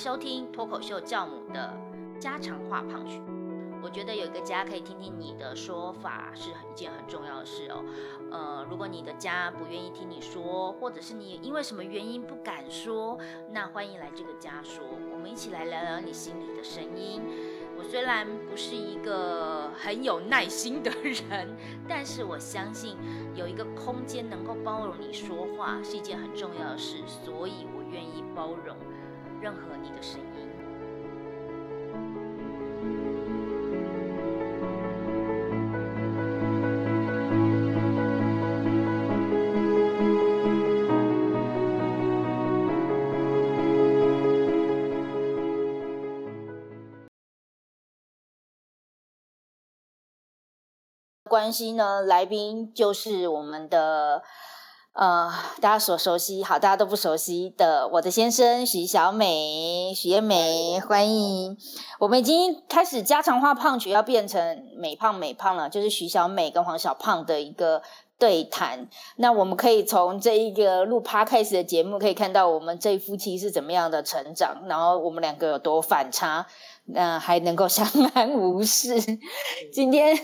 收听脱口秀教母的家常话胖曲。我觉得有一个家可以听听你的说法是一件很重要的事哦。呃，如果你的家不愿意听你说，或者是你因为什么原因不敢说，那欢迎来这个家说，我们一起来聊聊你心里的声音。我虽然不是一个很有耐心的人，但是我相信有一个空间能够包容你说话是一件很重要的事，所以我愿意包容任何你的声音。关系呢，来宾就是我们的呃，大家所熟悉，好，大家都不熟悉的我的先生许小美、许艳美，欢迎。我们已经开始家常话胖曲要变成美胖美胖了，就是许小美跟黄小胖的一个对谈。那我们可以从这一个录 podcast 的节目可以看到，我们这夫妻是怎么样的成长，然后我们两个有多反差。那还能够 相安无事。今天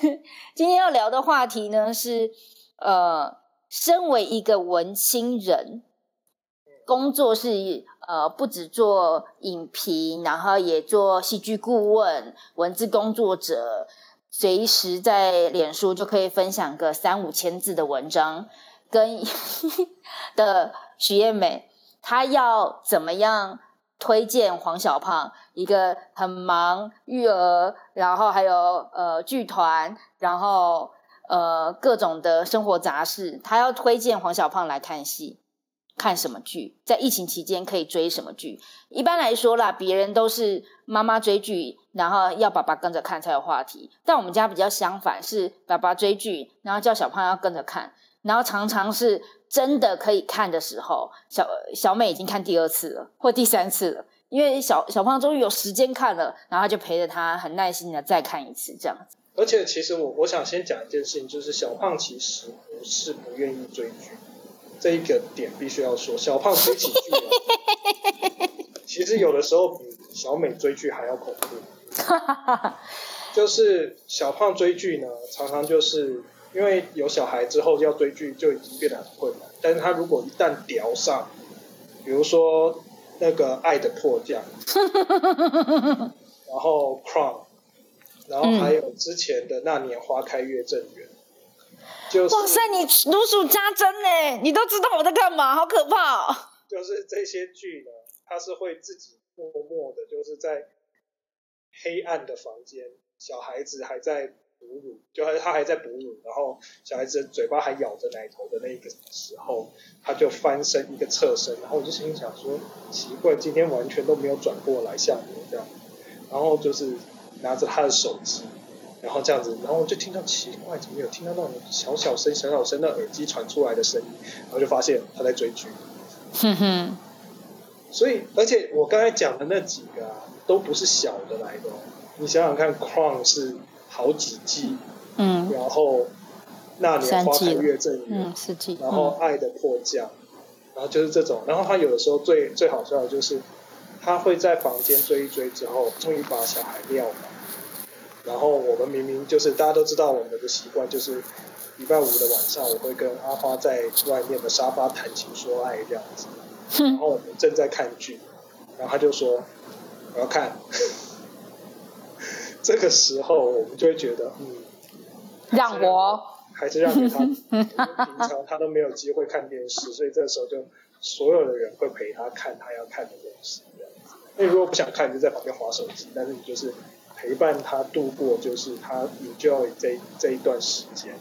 今天要聊的话题呢是，呃，身为一个文青人，工作是呃不止做影评，然后也做戏剧顾问、文字工作者，随时在脸书就可以分享个三五千字的文章。跟 的许艳美，她要怎么样？推荐黄小胖，一个很忙育儿，然后还有呃剧团，然后呃各种的生活杂事，他要推荐黄小胖来看戏，看什么剧，在疫情期间可以追什么剧。一般来说啦，别人都是妈妈追剧，然后要爸爸跟着看才有话题，但我们家比较相反，是爸爸追剧，然后叫小胖要跟着看，然后常常是。真的可以看的时候，小小美已经看第二次了，或第三次了，因为小小胖终于有时间看了，然后就陪着他很耐心的再看一次这样子。而且其实我我想先讲一件事情，就是小胖其实不是不愿意追剧，这一个点必须要说，小胖追起剧，其实有的时候比小美追剧还要恐怖。就是小胖追剧呢，常常就是。因为有小孩之后要追剧就已经变得很困难，但是他如果一旦聊上，比如说那个《爱的迫降》，然后《Crown》，然后还有之前的那年花开月正圆，就是哇塞，你如数家珍呢，你都知道我在干嘛，好可怕！就是这些剧呢，他是会自己默默的，就是在黑暗的房间，小孩子还在。哺乳，就还他还在哺乳，然后小孩子嘴巴还咬着奶头的那个时候，他就翻身一个侧身，然后我就心想说，奇怪，今天完全都没有转过来像我这样，然后就是拿着他的手机，然后这样子，然后我就听到奇怪，怎么有听到那种小小声、小小声的耳机传出来的声音，然后就发现他在追剧。哼哼，所以而且我刚才讲的那几个啊，都不是小的来的，你想想看，Crown 是。好几季，嗯，然后那年花开月正圆，嗯，四季，然后爱的迫降，然后就是这种，然后他有的时候最最好笑的就是，他会在房间追一追之后，终于把小孩撂了，然后我们明明就是大家都知道我们的习惯，就是礼拜五的晚上我会跟阿花在外面的沙发谈情说爱这样子，然后我们正在看剧，然后他就说我要看。这个时候，我们就会觉得，嗯，让我还是让给他。平常他都没有机会看电视，所以这个时候就所有的人会陪他看他要看的东西。那如果不想看，你就在旁边划手机，但是你就是陪伴他度过，就是他 enjoy 这这一段时间。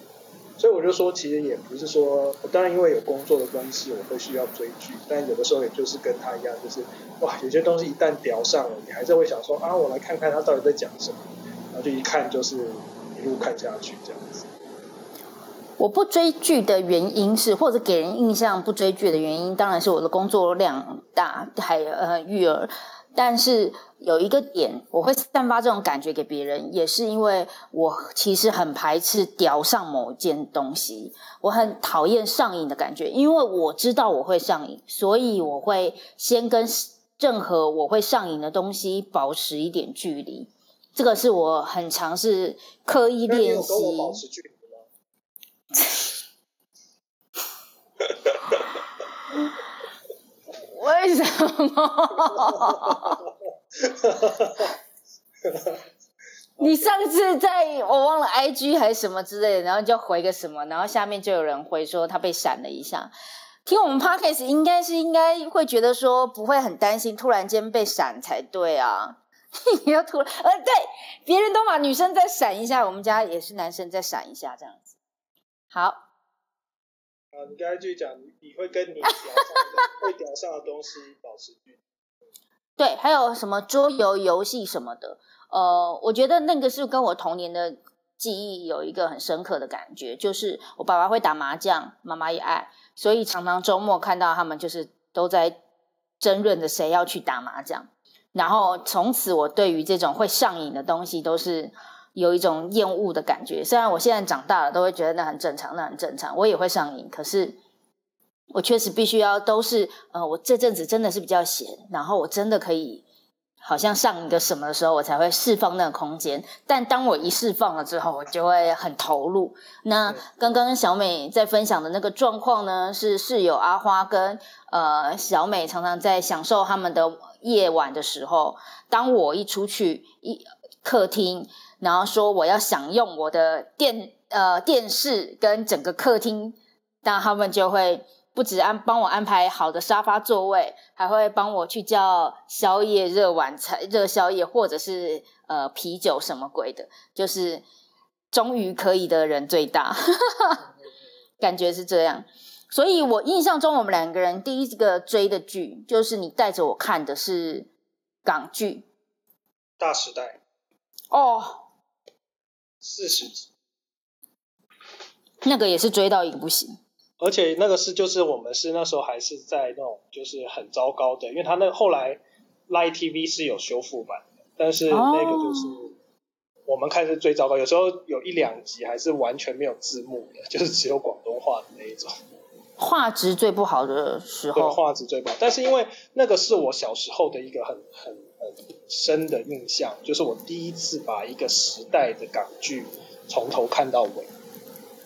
所以我就说，其实也不是说，当然因为有工作的关系，我会需要追剧，但有的时候也就是跟他一样，就是哇，有些东西一旦聊上了，你还是会想说啊，我来看看他到底在讲什么，然后就一看就是一路看下去这样子。我不追剧的原因是，或者给人印象不追剧的原因，当然是我的工作量大，还呃育儿。但是有一个点，我会散发这种感觉给别人，也是因为我其实很排斥屌上某件东西，我很讨厌上瘾的感觉，因为我知道我会上瘾，所以我会先跟任何我会上瘾的东西保持一点距离。这个是我很尝试刻意练习。保持距离吗？为什么？你上次在我忘了 I G 还是什么之类的，然后就回个什么，然后下面就有人回说他被闪了一下。听我们 podcast 应该是应该会觉得说不会很担心突然间被闪才对啊。你要突然呃对，别人都把女生再闪一下，我们家也是男生再闪一下这样子。好，啊，你刚才继续讲，你你会跟你屌上的 会屌上的东西保持距离。对，还有什么桌游游戏什么的，呃，我觉得那个是跟我童年的记忆有一个很深刻的感觉，就是我爸爸会打麻将，妈妈也爱，所以常常周末看到他们就是都在争论着谁要去打麻将，然后从此我对于这种会上瘾的东西都是有一种厌恶的感觉。虽然我现在长大了，都会觉得那很正常，那很正常，我也会上瘾，可是。我确实必须要都是，呃，我这阵子真的是比较闲，然后我真的可以好像上一个什么的时候，我才会释放那个空间。但当我一释放了之后，我就会很投入。那刚刚小美在分享的那个状况呢，是室友阿花跟呃小美常常在享受他们的夜晚的时候，当我一出去一客厅，然后说我要享用我的电呃电视跟整个客厅，那他们就会。不止安帮我安排好的沙发座位，还会帮我去叫宵夜、热晚餐、热宵夜，或者是呃啤酒什么鬼的，就是终于可以的人最大，感觉是这样。所以我印象中，我们两个人第一个追的剧，就是你带着我看的是港剧《大时代》哦，四十集，那个也是追到一个不行。而且那个是就是我们是那时候还是在那种就是很糟糕的，因为他那后来 Live TV 是有修复版的，但是那个就是我们看是最糟糕，有时候有一两集还是完全没有字幕的，就是只有广东话的那一种。画质最不好的时候。画质最不好，但是因为那个是我小时候的一个很很很深的印象，就是我第一次把一个时代的港剧从头看到尾。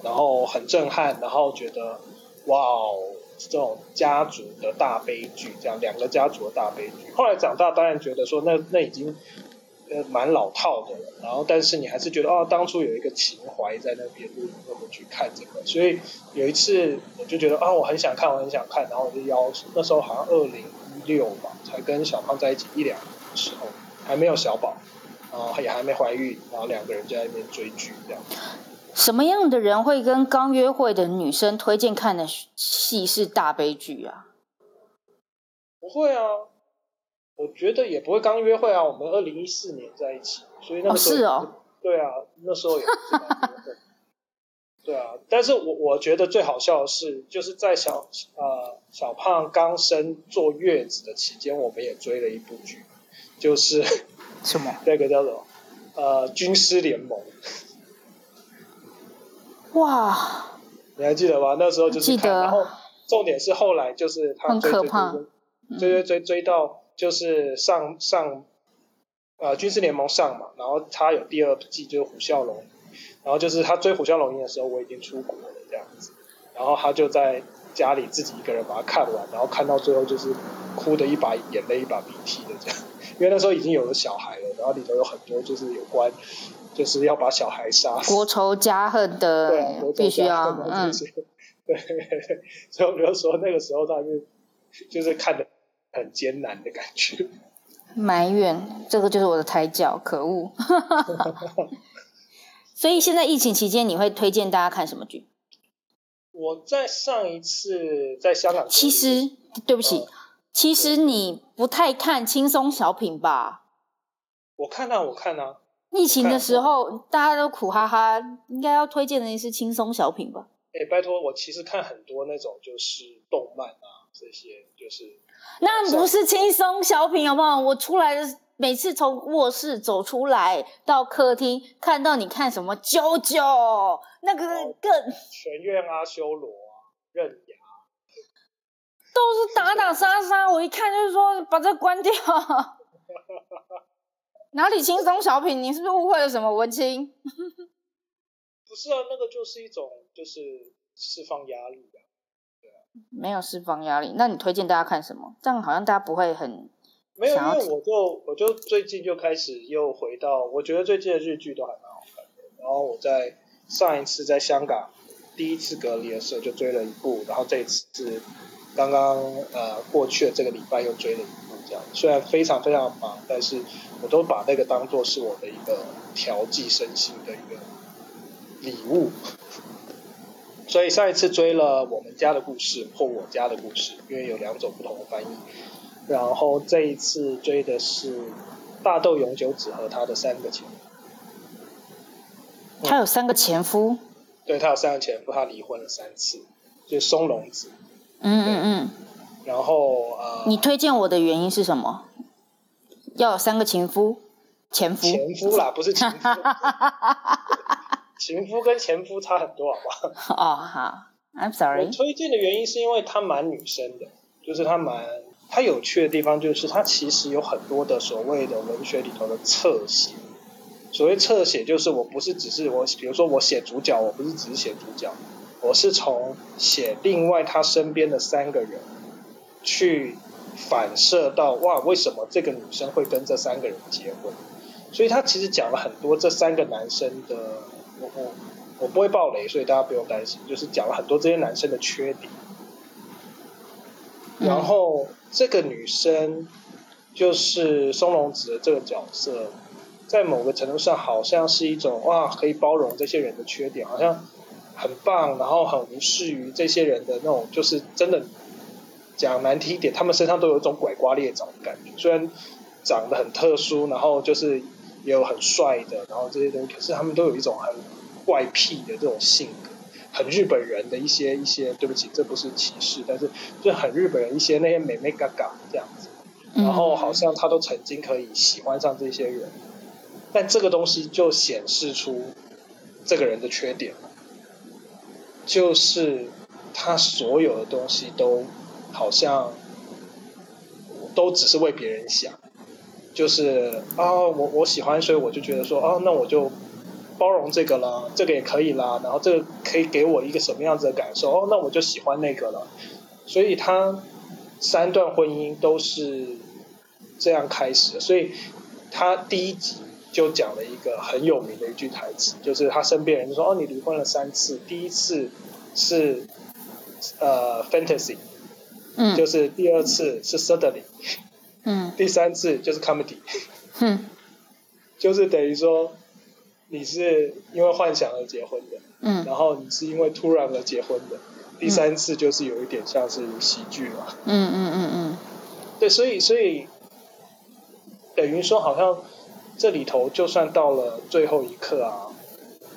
然后很震撼，然后觉得哇哦，这种家族的大悲剧，这样两个家族的大悲剧。后来长大，当然觉得说那那已经呃蛮老套的了。然后，但是你还是觉得哦，当初有一个情怀在那边，就我们去看这个。所以有一次我就觉得啊，我很想看，我很想看，然后我就邀那时候好像二零一六吧，才跟小胖在一起一两年的时候，还没有小宝，然后也还没怀孕，然后两个人就在那边追剧这样。什么样的人会跟刚约会的女生推荐看的戏是大悲剧啊？不会啊，我觉得也不会刚约会啊。我们二零一四年在一起，所以那个是哦，对啊，那时候也 对啊。但是我我觉得最好笑的是，就是在小呃小胖刚生坐月子的期间，我们也追了一部剧，就是什么？那个叫做呃军师联盟。哇，你还记得吗？那时候就是看，然后重点是后来就是他追追追追追追到就是上上呃军事联盟上嘛，然后他有第二季就是虎啸龙，然后就是他追虎啸龙吟的时候，我已经出国了这样子，然后他就在家里自己一个人把它看完，然后看到最后就是哭的一把眼泪一把鼻涕的这样，因为那时候已经有了小孩了，然后里头有很多就是有关。就是要把小孩杀，国仇家恨的，必须要，嗯，对，所以我就说那个时候他是就是看的很艰难的感觉，埋怨这个就是我的胎教，可恶。所以现在疫情期间，你会推荐大家看什么剧？我在上一次在香港，其实对不起，其实你不太看轻松小品吧？我看啊，我看啊。疫情的时候，大家都苦哈哈，应该要推荐的是轻松小品吧？哎，拜托，我其实看很多那种就是动漫啊，这些就是。那不是轻松小品好不好？我出来的每次从卧室走出来到客厅，看到你看什么啾啾，那个更。全院阿修罗啊，刃牙。都是打打杀杀，我一看就是说把这关掉。哪里轻松小品？你是不是误会了什么？文青？不是啊，那个就是一种就是释放压力啊。没有释放压力，那你推荐大家看什么？这样好像大家不会很没有，因为我就我就最近就开始又回到，我觉得最近的日剧都还蛮好看的。然后我在上一次在香港第一次隔离的时候就追了一部，然后这一次是刚刚呃过去的这个礼拜又追了一部，这样虽然非常非常忙，但是我都把那个当做是我的一个调剂身心的一个礼物。所以上一次追了我们家的故事或我家的故事，因为有两种不同的翻译。然后这一次追的是大豆永久子和他的三个前夫。他有三个前夫？对，他有三个前夫，他离婚了三次，就是松隆子。嗯嗯嗯。然后呃。你推荐我的原因是什么？要有三个前夫？前夫？前夫啦，不是前夫。前夫跟前夫差很多，好不好？哦，好，I'm sorry。我推荐的原因是因为他蛮女生的，就是他蛮她有趣的地方就是她其实有很多的所谓的文学里头的侧写。所谓侧写就是我不是只是我，比如说我写主角，我不是只是写主角，我是从写另外他身边的三个人去反射到哇，为什么这个女生会跟这三个人结婚？所以他其实讲了很多这三个男生的。我我我不会爆雷，所以大家不用担心。就是讲了很多这些男生的缺点，然后这个女生就是松隆子的这个角色，在某个程度上好像是一种哇，可以包容这些人的缺点，好像很棒，然后很无视于这些人的那种，就是真的讲难听一点，他们身上都有一种拐瓜裂枣的感觉，虽然长得很特殊，然后就是。也有很帅的，然后这些东西，可是他们都有一种很怪癖的这种性格，很日本人的一些一些，对不起，这不是歧视，但是就很日本人一些那些美美嘎嘎这样子，然后好像他都曾经可以喜欢上这些人，但这个东西就显示出这个人的缺点。了，就是他所有的东西都好像都只是为别人想。就是啊，我我喜欢，所以我就觉得说，哦，那我就包容这个了，这个也可以啦，然后这个可以给我一个什么样子的感受，哦，那我就喜欢那个了。所以他三段婚姻都是这样开始的，所以他第一集就讲了一个很有名的一句台词，就是他身边人就说，哦，你离婚了三次，第一次是呃 fantasy，嗯，就是第二次是 suddenly。嗯，第三次就是 comedy，嗯，就是等于说你是因为幻想而结婚的，嗯，然后你是因为突然而结婚的，第三次就是有一点像是喜剧嘛，嗯嗯嗯嗯，对，所以所以等于说好像这里头就算到了最后一刻啊，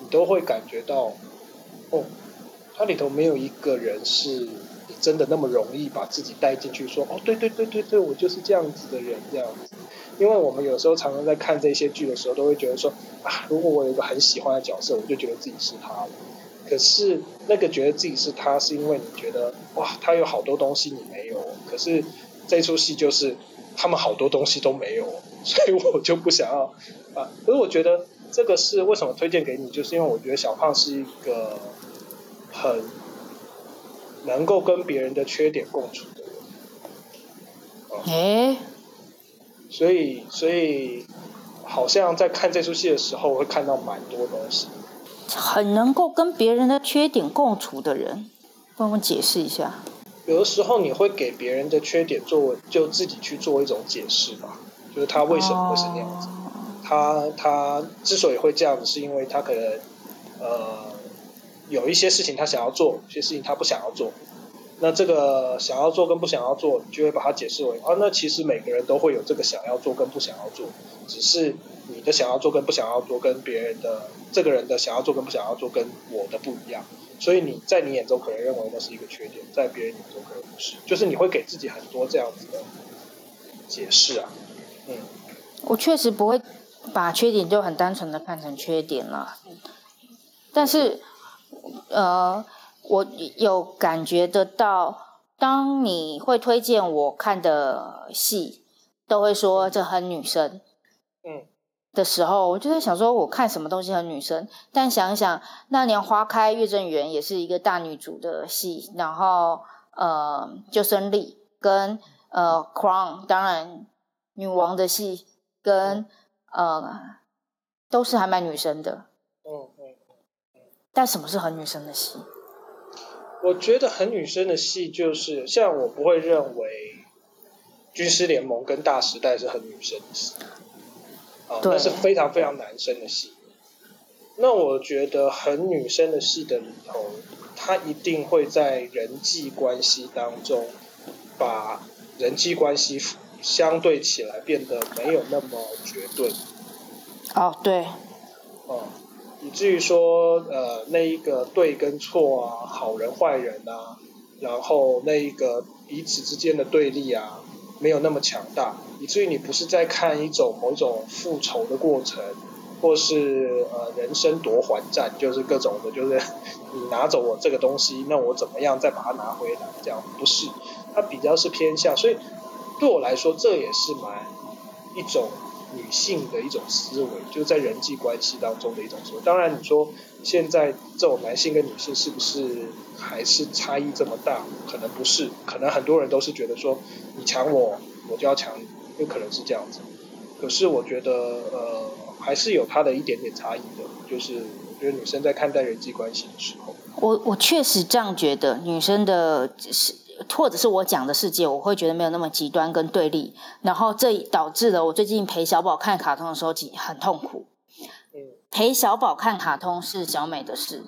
你都会感觉到，哦，它里头没有一个人是。真的那么容易把自己带进去？说哦，对对对对对，我就是这样子的人，这样子。因为我们有时候常常在看这些剧的时候，都会觉得说啊，如果我有一个很喜欢的角色，我就觉得自己是他了。可是那个觉得自己是他，是因为你觉得哇，他有好多东西你没有。可是这出戏就是他们好多东西都没有，所以我就不想要啊。可是我觉得这个是为什么推荐给你，就是因为我觉得小胖是一个很。能够跟别人的缺点共处的人，哎，所以所以好像在看这出戏的时候，会看到蛮多东西。很能够跟别人的缺点共处的人，帮我解释一下。有的时候你会给别人的缺点作为，就自己去做一种解释吧，就是他为什么会是那样子。他他之所以会这样子，是因为他可能呃。有一些事情他想要做，有些事情他不想要做。那这个想要做跟不想要做，你就会把它解释为啊，那其实每个人都会有这个想要做跟不想要做，只是你的想要做跟不想要做跟别人的这个人的想要做跟不想要做跟我的不一样，所以你在你眼中可能认为那是一个缺点，在别人眼中可能不是，就是你会给自己很多这样子的解释啊。嗯，我确实不会把缺点就很单纯的看成缺点了，但是。呃，我有感觉得到，当你会推荐我看的戏，都会说这很女生，嗯，的时候，我就在想说，我看什么东西很女生？但想一想，那年花开月正圆也是一个大女主的戏，然后呃，救生力跟呃，Crown 当然女王的戏跟呃都是还蛮女生的，嗯嗯。但什么是很女生的戏？我觉得很女生的戏就是像我不会认为《军师联盟》跟《大时代》是很女生的戏，啊，那是非常非常男生的戏。那我觉得很女生的戏的里头，它一定会在人际关系当中，把人际关系相对起来变得没有那么绝对。哦，对，哦。以至于说，呃，那一个对跟错啊，好人坏人啊，然后那一个彼此之间的对立啊，没有那么强大，以至于你不是在看一种某种复仇的过程，或是呃人生夺还战，就是各种的，就是 你拿走我这个东西，那我怎么样再把它拿回来？这样不是，它比较是偏向，所以对我来说，这也是蛮一种。女性的一种思维，就在人际关系当中的一种思维。当然，你说现在这种男性跟女性是不是还是差异这么大？可能不是，可能很多人都是觉得说你抢我，我就要抢你，有可能是这样子。可是我觉得，呃，还是有它的一点点差异的。就是我觉得女生在看待人际关系的时候，我我确实这样觉得，女生的是。或者是我讲的世界，我会觉得没有那么极端跟对立，然后这导致了我最近陪小宝看卡通的时候，很痛苦。陪小宝看卡通是小美的事，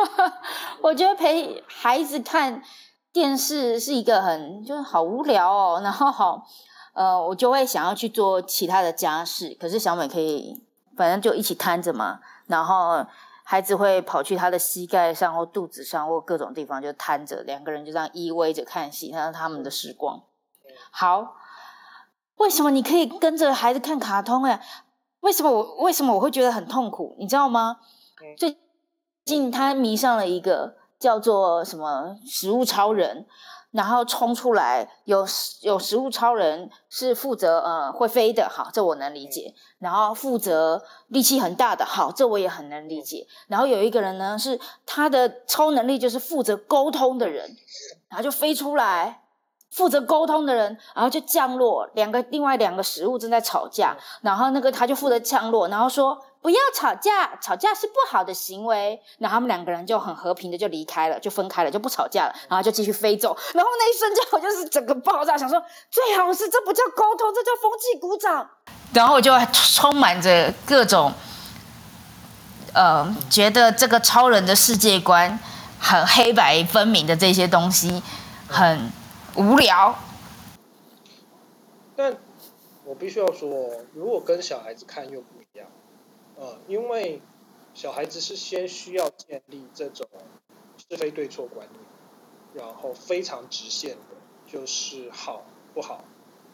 我觉得陪孩子看电视是一个很就是好无聊哦，然后好呃，我就会想要去做其他的家事，可是小美可以，反正就一起摊着嘛，然后。孩子会跑去他的膝盖上或肚子上或各种地方就瘫着，两个人就这样依偎着看戏，那是他们的时光。好，为什么你可以跟着孩子看卡通？哎，为什么我为什么我会觉得很痛苦？你知道吗？最近他迷上了一个叫做什么食物超人。然后冲出来，有有食物超人是负责呃会飞的，好，这我能理解。然后负责力气很大的，好，这我也很能理解。然后有一个人呢，是他的超能力就是负责沟通的人，然后就飞出来，负责沟通的人，然后就降落。两个另外两个食物正在吵架，然后那个他就负责降落，然后说。不要吵架，吵架是不好的行为。然后他们两个人就很和平的就离开了，就分开了，就不吵架了，然后就继续飞走。然后那一瞬间，我就是整个爆炸，想说最好是这不叫沟通，这叫风气鼓掌。然后我就充满着各种，呃，觉得这个超人的世界观很黑白分明的这些东西很无聊。但我必须要说，如果跟小孩子看又不一样。呃，因为小孩子是先需要建立这种是非对错观念，然后非常直线的，就是好不好，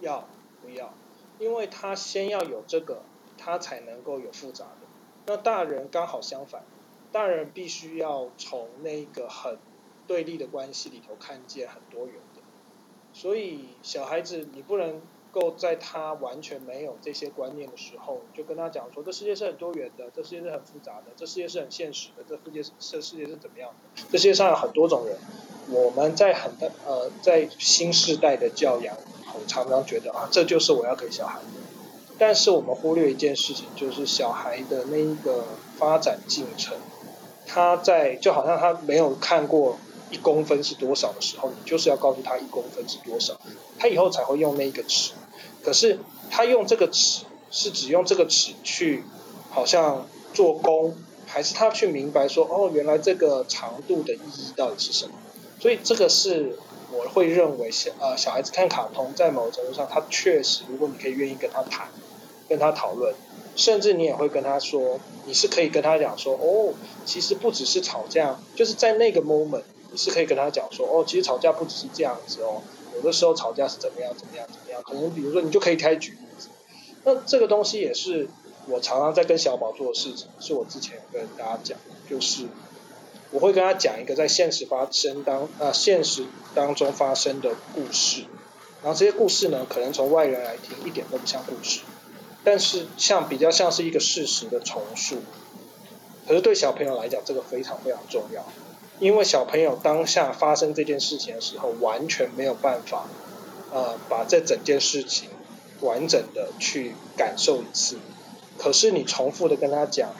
要不要，因为他先要有这个，他才能够有复杂的。那大人刚好相反，大人必须要从那个很对立的关系里头看见很多元的，所以小孩子你不能。够在他完全没有这些观念的时候，就跟他讲说，这世界是很多元的，这世界是很复杂的，这世界是很现实的，这世界这世界是怎么样的？这世界上有很多种人。我们在很多呃，在新时代的教养，我常常觉得啊，这就是我要给小孩的。但是我们忽略一件事情，就是小孩的那一个发展进程，他在就好像他没有看过。一公分是多少的时候，你就是要告诉他一公分是多少，他以后才会用那个尺。可是他用这个尺是只用这个尺去好像做工，还是他去明白说哦，原来这个长度的意义到底是什么？所以这个是我会认为小呃小孩子看卡通，在某种程度上，他确实如果你可以愿意跟他谈，跟他讨论，甚至你也会跟他说，你是可以跟他讲说哦，其实不只是吵架，就是在那个 moment。你是可以跟他讲说，哦，其实吵架不只是这样子哦，有的时候吵架是怎么样怎么样怎么样，可能比如说你就可以开举例子。那这个东西也是我常常在跟小宝做的事情，是我之前跟大家讲，就是我会跟他讲一个在现实发生当啊现实当中发生的故事，然后这些故事呢，可能从外人来听一点都不像故事，但是像比较像是一个事实的重述。可是对小朋友来讲，这个非常非常重要，因为小朋友当下发生这件事情的时候，完全没有办法，呃，把这整件事情完整的去感受一次。可是你重复的跟他讲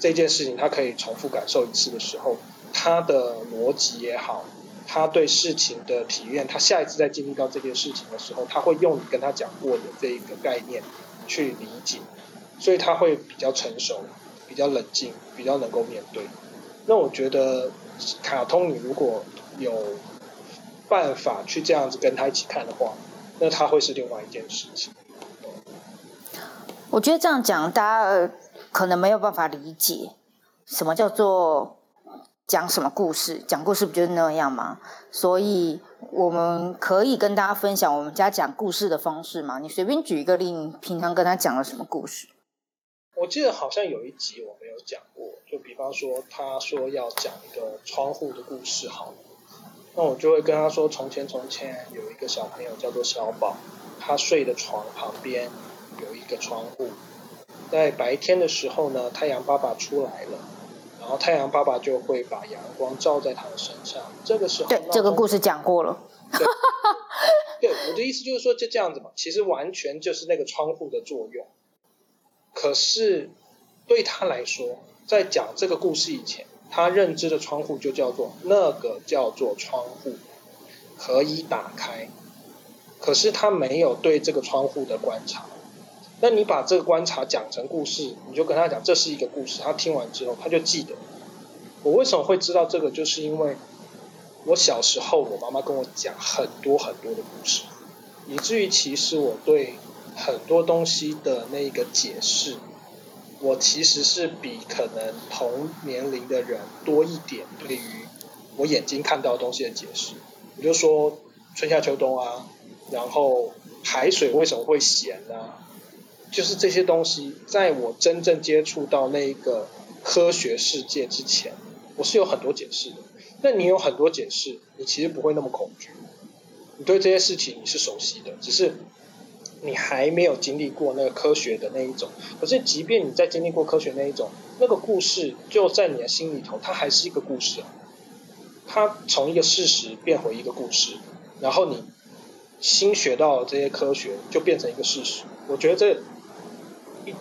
这件事情，他可以重复感受一次的时候，他的逻辑也好，他对事情的体验，他下一次再经历到这件事情的时候，他会用你跟他讲过的这一个概念去理解，所以他会比较成熟。比较冷静，比较能够面对。那我觉得卡通，你如果有办法去这样子跟他一起看的话，那他会是另外一件事情。我觉得这样讲，大家可能没有办法理解什么叫做讲什么故事，讲故事不就是那样吗？所以我们可以跟大家分享我们家讲故事的方式嘛。你随便举一个例，你平常跟他讲了什么故事？我记得好像有一集我没有讲过，就比方说他说要讲一个窗户的故事，好，那我就会跟他说：从前从前有一个小朋友叫做小宝，他睡的床旁边有一个窗户，在白天的时候呢，太阳爸爸出来了，然后太阳爸爸就会把阳光照在他的身上，这个时候对这个故事讲过了，对，我的意思就是说就这样子嘛，其实完全就是那个窗户的作用。可是对他来说，在讲这个故事以前，他认知的窗户就叫做那个叫做窗户，可以打开。可是他没有对这个窗户的观察。那你把这个观察讲成故事，你就跟他讲这是一个故事。他听完之后，他就记得。我为什么会知道这个？就是因为我小时候，我妈妈跟我讲很多很多的故事，以至于其实我对。很多东西的那个解释，我其实是比可能同年龄的人多一点对于我眼睛看到的东西的解释。我就说春夏秋冬啊，然后海水为什么会咸呢？就是这些东西，在我真正接触到那个科学世界之前，我是有很多解释的。那你有很多解释，你其实不会那么恐惧，你对这些事情你是熟悉的，只是。你还没有经历过那个科学的那一种，可是即便你在经历过科学那一种，那个故事就在你的心里头，它还是一个故事。它从一个事实变回一个故事，然后你新学到这些科学就变成一个事实。我觉得这一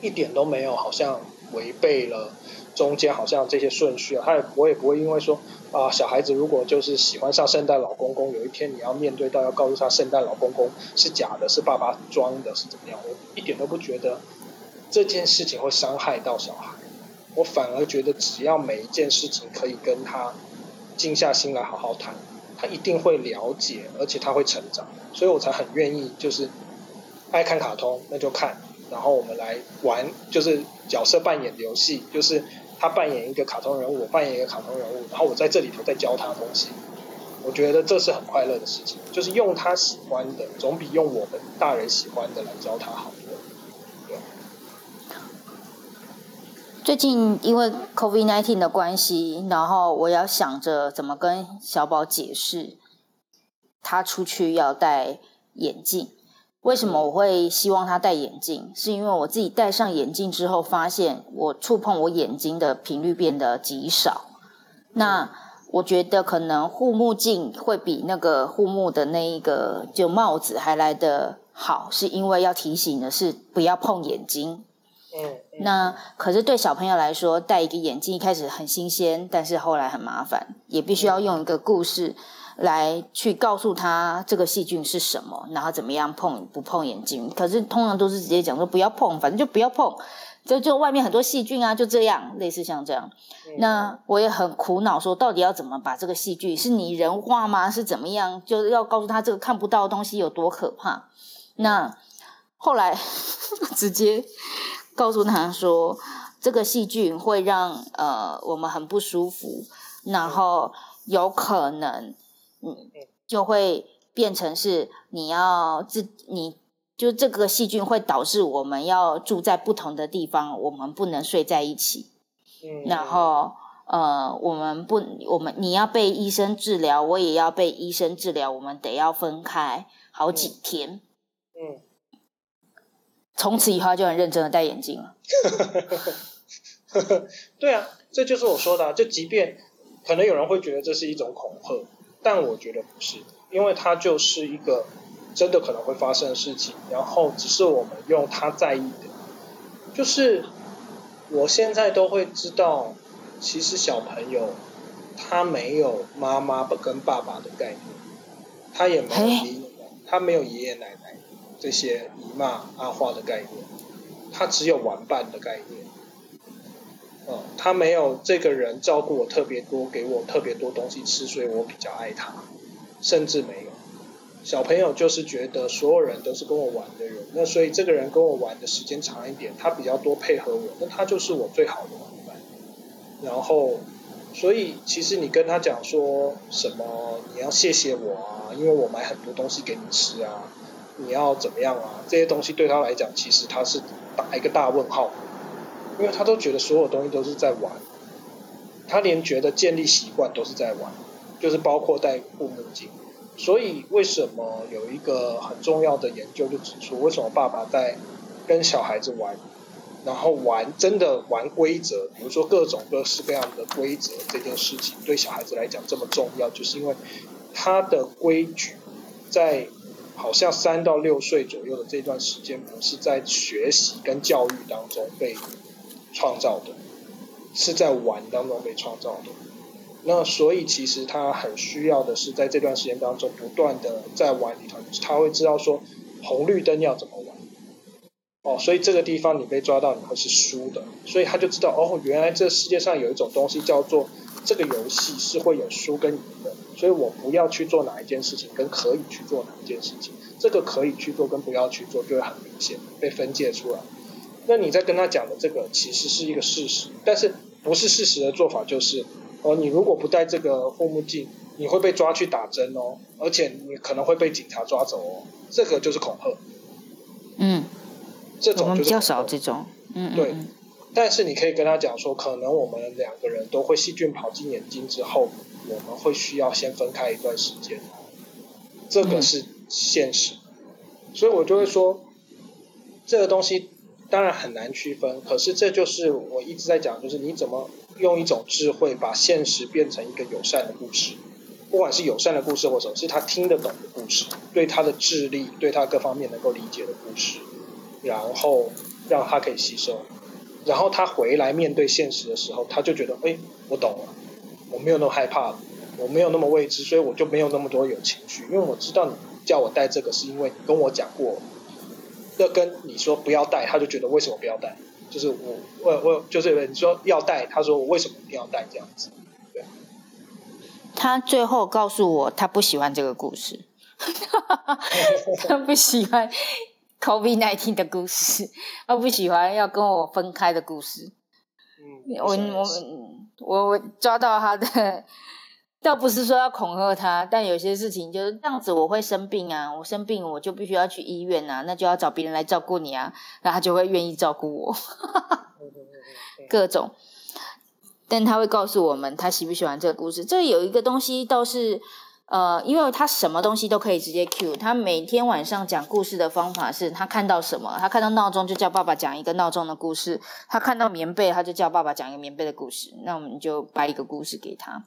一点都没有好像违背了。中间好像这些顺序啊，他也我也不会因为说啊，小孩子如果就是喜欢上圣诞老公公，有一天你要面对到要告诉他圣诞老公公是假的，是爸爸装的，是怎么样？我一点都不觉得这件事情会伤害到小孩，我反而觉得只要每一件事情可以跟他静下心来好好谈，他一定会了解，而且他会成长，所以我才很愿意就是爱看卡通那就看，然后我们来玩就是角色扮演的游戏，就是。他扮演一个卡通人物，我扮演一个卡通人物，然后我在这里头再教他东西，我觉得这是很快乐的事情。就是用他喜欢的，总比用我们大人喜欢的来教他好。最近因为 COVID-19 的关系，然后我要想着怎么跟小宝解释，他出去要戴眼镜。为什么我会希望他戴眼镜？是因为我自己戴上眼镜之后，发现我触碰我眼睛的频率变得极少。那我觉得可能护目镜会比那个护目的那一个就帽子还来得好，是因为要提醒的是不要碰眼睛。嗯。那可是对小朋友来说，戴一个眼镜一开始很新鲜，但是后来很麻烦，也必须要用一个故事。来去告诉他这个细菌是什么，然后怎么样碰不碰眼睛？可是通常都是直接讲说不要碰，反正就不要碰，就就外面很多细菌啊，就这样，类似像这样。那我也很苦恼，说到底要怎么把这个细菌是拟人化吗？是怎么样？就是要告诉他这个看不到的东西有多可怕。那后来 直接告诉他说，这个细菌会让呃我们很不舒服，然后有可能。嗯，就会变成是你要自你就这个细菌会导致我们要住在不同的地方，我们不能睡在一起。嗯，然后呃，我们不，我们你要被医生治疗，我也要被医生治疗，我们得要分开好几天。嗯，从此以后就很认真的戴眼镜了。对啊，这就是我说的，啊，就即便可能有人会觉得这是一种恐吓，但我觉得不是，因为它就是一个真的可能会发生的事情，然后只是我们用他在意的，就是我现在都会知道，其实小朋友他没有妈妈跟爸爸的概念，他也没有爷爷，他没有爷爷奶奶这些姨妈阿花的概念，他只有玩伴的概念。他没有这个人照顾我特别多，给我特别多东西吃，所以我比较爱他，甚至没有。小朋友就是觉得所有人都是跟我玩的人，那所以这个人跟我玩的时间长一点，他比较多配合我，那他就是我最好的玩伴。然后，所以其实你跟他讲说什么，你要谢谢我啊，因为我买很多东西给你吃啊，你要怎么样啊？这些东西对他来讲，其实他是打一个大问号。因为他都觉得所有东西都是在玩，他连觉得建立习惯都是在玩，就是包括戴护目镜。所以为什么有一个很重要的研究就指出，为什么爸爸在跟小孩子玩，然后玩真的玩规则，比如说各种各式各样的规则这件事情，对小孩子来讲这么重要，就是因为他的规矩在好像三到六岁左右的这段时间，不是在学习跟教育当中被。创造的，是在玩当中被创造的。那所以其实他很需要的是在这段时间当中不断的在玩里头，他会知道说红绿灯要怎么玩。哦，所以这个地方你被抓到你会是输的，所以他就知道哦，原来这世界上有一种东西叫做这个游戏是会有输跟赢的，所以我不要去做哪一件事情，跟可以去做哪一件事情，这个可以去做跟不要去做就会很明显被分界出来。那你在跟他讲的这个其实是一个事实，但是不是事实的做法就是，哦，你如果不戴这个护目镜，你会被抓去打针哦，而且你可能会被警察抓走哦，这个就是恐吓。嗯，这种比较少这种，嗯对。但是你可以跟他讲说，可能我们两个人都会细菌跑进眼睛之后，我们会需要先分开一段时间，这个是现实。所以我就会说，这个东西。当然很难区分，可是这就是我一直在讲，就是你怎么用一种智慧把现实变成一个友善的故事，不管是友善的故事，或者是他听得懂的故事，对他的智力，对他各方面能够理解的故事，然后让他可以吸收，然后他回来面对现实的时候，他就觉得，哎，我懂了，我没有那么害怕了，我没有那么未知，所以我就没有那么多有情绪，因为我知道你叫我带这个是因为你跟我讲过。要跟你说不要带，他就觉得为什么不要带？就是我我我就是你说要带，他说我为什么一定要带这样子？对。他最后告诉我，他不喜欢这个故事，他不喜欢 COVID nineteen 的故事，他不喜欢要跟我分开的故事。嗯，我我我我抓到他的。倒不是说要恐吓他，但有些事情就是这样子。我会生病啊，我生病我就必须要去医院啊，那就要找别人来照顾你啊，那他就会愿意照顾我。各种，但他会告诉我们他喜不喜欢这个故事。这有一个东西倒是，呃，因为他什么东西都可以直接 Q。他每天晚上讲故事的方法是他看到什么，他看到闹钟就叫爸爸讲一个闹钟的故事，他看到棉被他就叫爸爸讲一个棉被的故事。那我们就掰一个故事给他。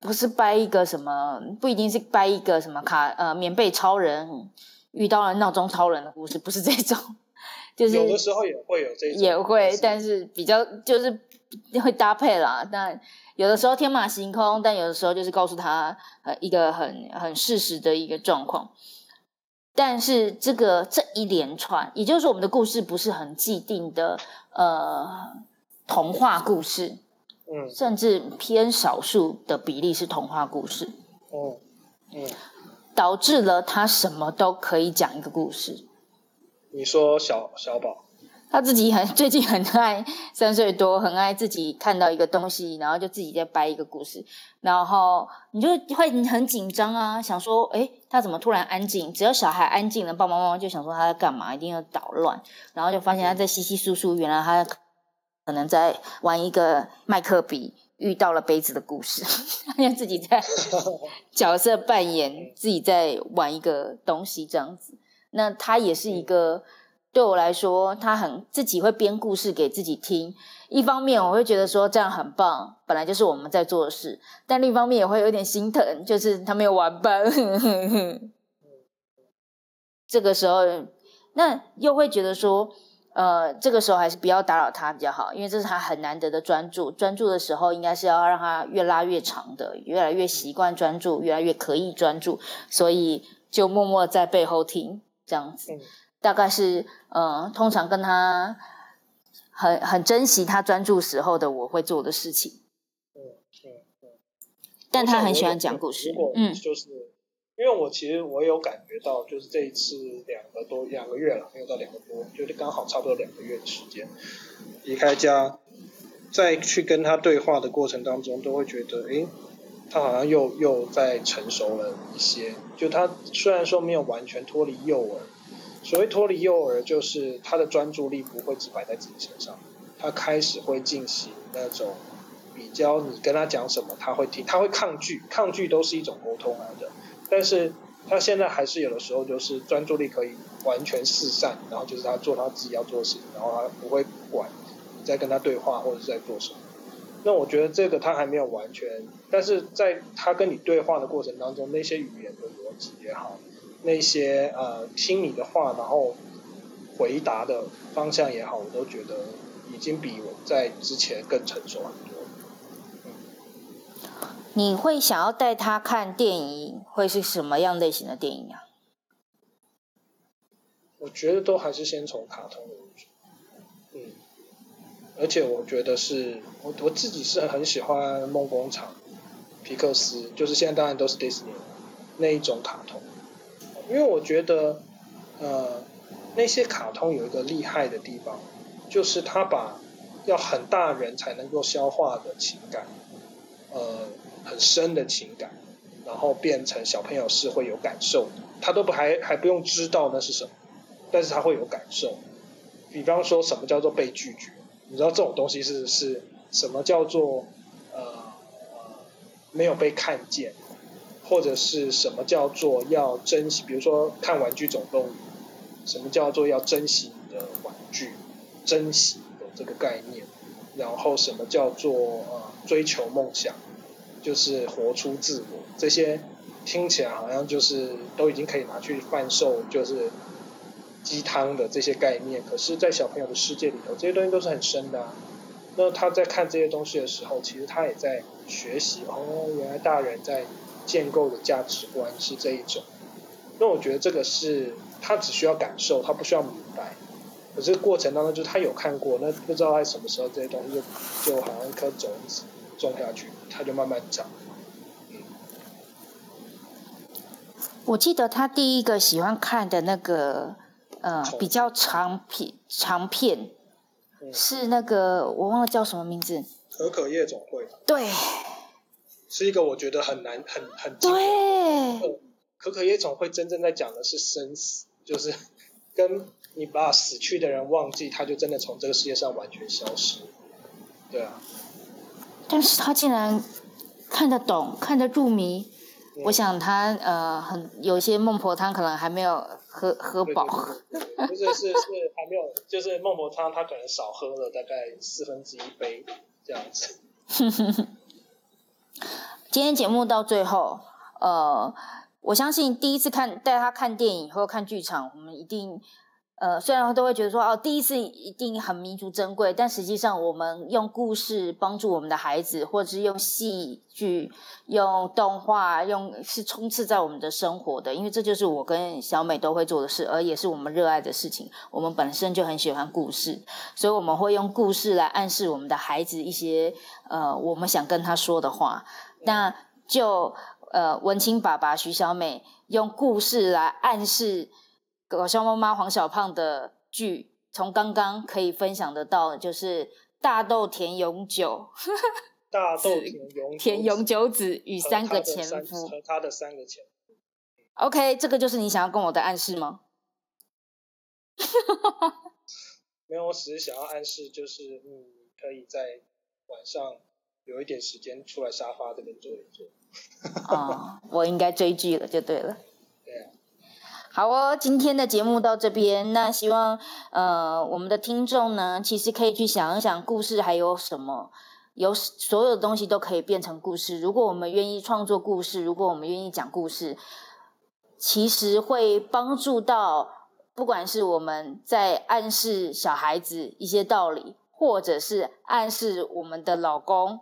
不是掰一个什么，不一定是掰一个什么卡呃棉被超人遇到了闹钟超人的故事，不是这种，就是有的时候也会有这种，也会，但是比较就是会搭配啦。但有的时候天马行空，但有的时候就是告诉他呃一个很很事实的一个状况。但是这个这一连串，也就是说我们的故事不是很既定的呃童话故事。嗯，甚至偏少数的比例是童话故事。嗯嗯，导致了他什么都可以讲一个故事。你说小小宝，他自己很最近很爱三岁多，很爱自己看到一个东西，然后就自己在掰一个故事，然后你就会很紧张啊，想说，哎，他怎么突然安静？只要小孩安静了，爸爸妈妈就想说他在干嘛，一定要捣乱，然后就发现他在稀稀疏疏，原来他。可能在玩一个麦克笔遇到了杯子的故事，他自己在 角色扮演，自己在玩一个东西这样子。那他也是一个对我来说，他很自己会编故事给自己听。一方面我会觉得说这样很棒，本来就是我们在做的事；但另一方面也会有点心疼，就是他没有玩伴。这个时候，那又会觉得说。呃，这个时候还是不要打扰他比较好，因为这是他很难得的专注。专注的时候，应该是要让他越拉越长的，越来越习惯专注，越来越可以专注。所以就默默在背后听这样子，大概是呃，通常跟他很很珍惜他专注时候的我会做的事情。嗯嗯嗯。但他很喜欢讲故事，嗯，就是。因为我其实我有感觉到，就是这一次两个多两个月了，没有到两个多，就是刚好差不多两个月的时间离开家，再去跟他对话的过程当中，都会觉得，哎，他好像又又在成熟了一些。就他虽然说没有完全脱离幼儿，所谓脱离幼儿，就是他的专注力不会只摆在自己身上，他开始会进行那种比较，你跟他讲什么他会听，他会抗拒，抗拒都是一种沟通来的。但是他现在还是有的时候就是专注力可以完全四散，然后就是他做他自己要做的事情，然后他不会管你在跟他对话或者是在做什么。那我觉得这个他还没有完全，但是在他跟你对话的过程当中，那些语言的逻辑也好，那些呃听你的话然后回答的方向也好，我都觉得已经比我在之前更成熟很多。你会想要带他看电影，会是什么样类型的电影啊？我觉得都还是先从卡通为主，嗯，而且我觉得是我我自己是很喜欢梦工厂、皮克斯，就是现在当然都是 Disney 那一种卡通，因为我觉得呃那些卡通有一个厉害的地方，就是他把要很大人才能够消化的情感，呃。很深的情感，然后变成小朋友是会有感受，他都不还还不用知道那是什么，但是他会有感受。比方说什么叫做被拒绝，你知道这种东西是是什么叫做呃没有被看见，或者是什么叫做要珍惜？比如说看《玩具总动员》，什么叫做要珍惜你的玩具，珍惜的这个概念，然后什么叫做呃追求梦想？就是活出自我，这些听起来好像就是都已经可以拿去贩售，就是鸡汤的这些概念。可是，在小朋友的世界里头，这些东西都是很深的。那他在看这些东西的时候，其实他也在学习哦，原来大人在建构的价值观是这一种。那我觉得这个是他只需要感受，他不需要明白。可是过程当中，就他有看过，那不知道在什么时候这些东西就就好像一颗种子。种下去，它就慢慢长。我记得他第一个喜欢看的那个呃比较长片长片，是那个我忘了叫什么名字。可可夜总会。对。是一个我觉得很难很很对。可可夜总会真正在讲的是生死，就是跟你把死去的人忘记，他就真的从这个世界上完全消失。对啊。但是他竟然看得懂，看得入迷。我想他呃，很有些孟婆汤可能还没有喝喝饱。不是是是还没有，就是孟婆汤他可能少喝了大概四分之一杯这样子。今天节目到最后，呃，我相信第一次看带他看电影或看剧场，我们一定。呃，虽然都会觉得说哦，第一次一定很弥足珍贵，但实际上我们用故事帮助我们的孩子，或者是用戏剧、用动画、用是充斥在我们的生活的，因为这就是我跟小美都会做的事，而也是我们热爱的事情。我们本身就很喜欢故事，所以我们会用故事来暗示我们的孩子一些呃，我们想跟他说的话。那就呃，文青爸爸徐小美用故事来暗示。搞笑妈妈黄小胖的剧，从刚刚可以分享得到，就是大豆田永久，大豆田永田永久子与三个前夫和他的三个前夫。OK，这个就是你想要跟我的暗示吗？没有，我只是想要暗示，就是嗯，可以在晚上有一点时间出来沙发这边坐一坐。哦，我应该追剧了，就对了。好哦，今天的节目到这边，那希望呃我们的听众呢，其实可以去想一想，故事还有什么，有所有的东西都可以变成故事。如果我们愿意创作故事，如果我们愿意讲故事，其实会帮助到，不管是我们在暗示小孩子一些道理。或者是暗示我们的老公，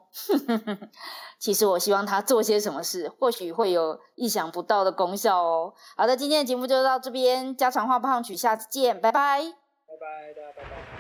其实我希望他做些什么事，或许会有意想不到的功效哦。好的，今天的节目就到这边，家常话胖曲，下次见，拜拜，拜拜，大家拜拜。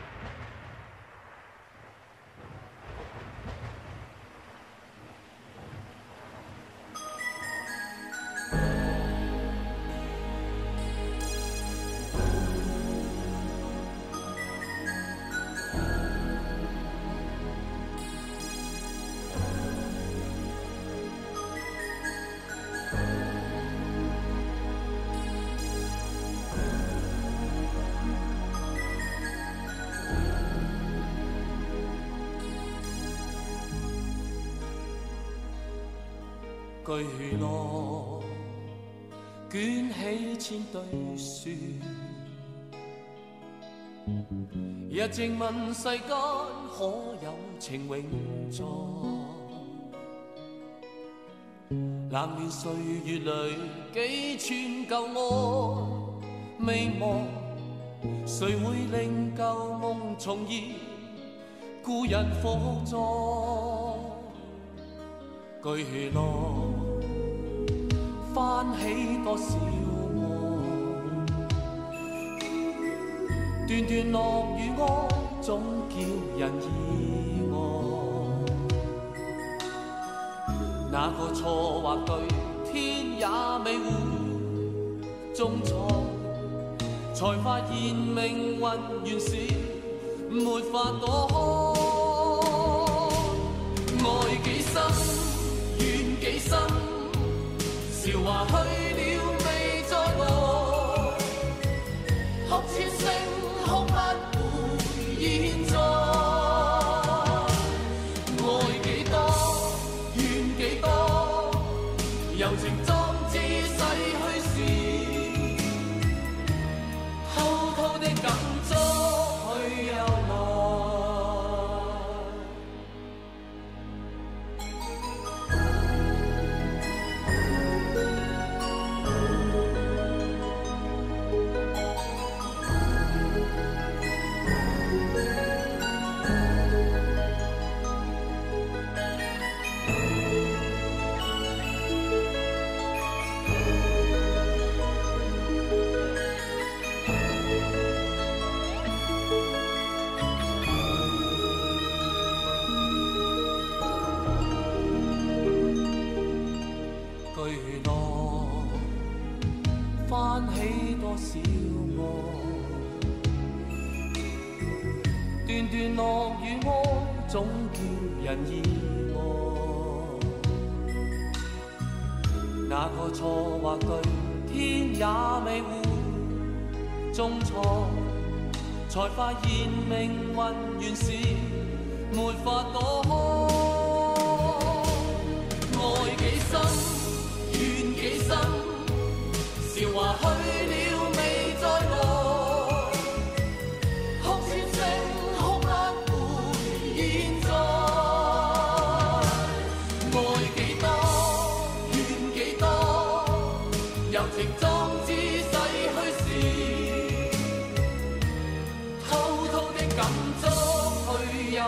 千堆雪，日静问世间可有情永在？冷暖岁月里几串旧爱未忘，谁会令旧梦重现？故人复在。巨浪翻起多少段段落雨歌总叫人意外。那个错或对，天也未会中错，才发现命运原是没法躲开，爱几深。怨几深？韶华去总叫人意外。那个错或对，天也未会中错，才发现命运原是没法躲开。感触去又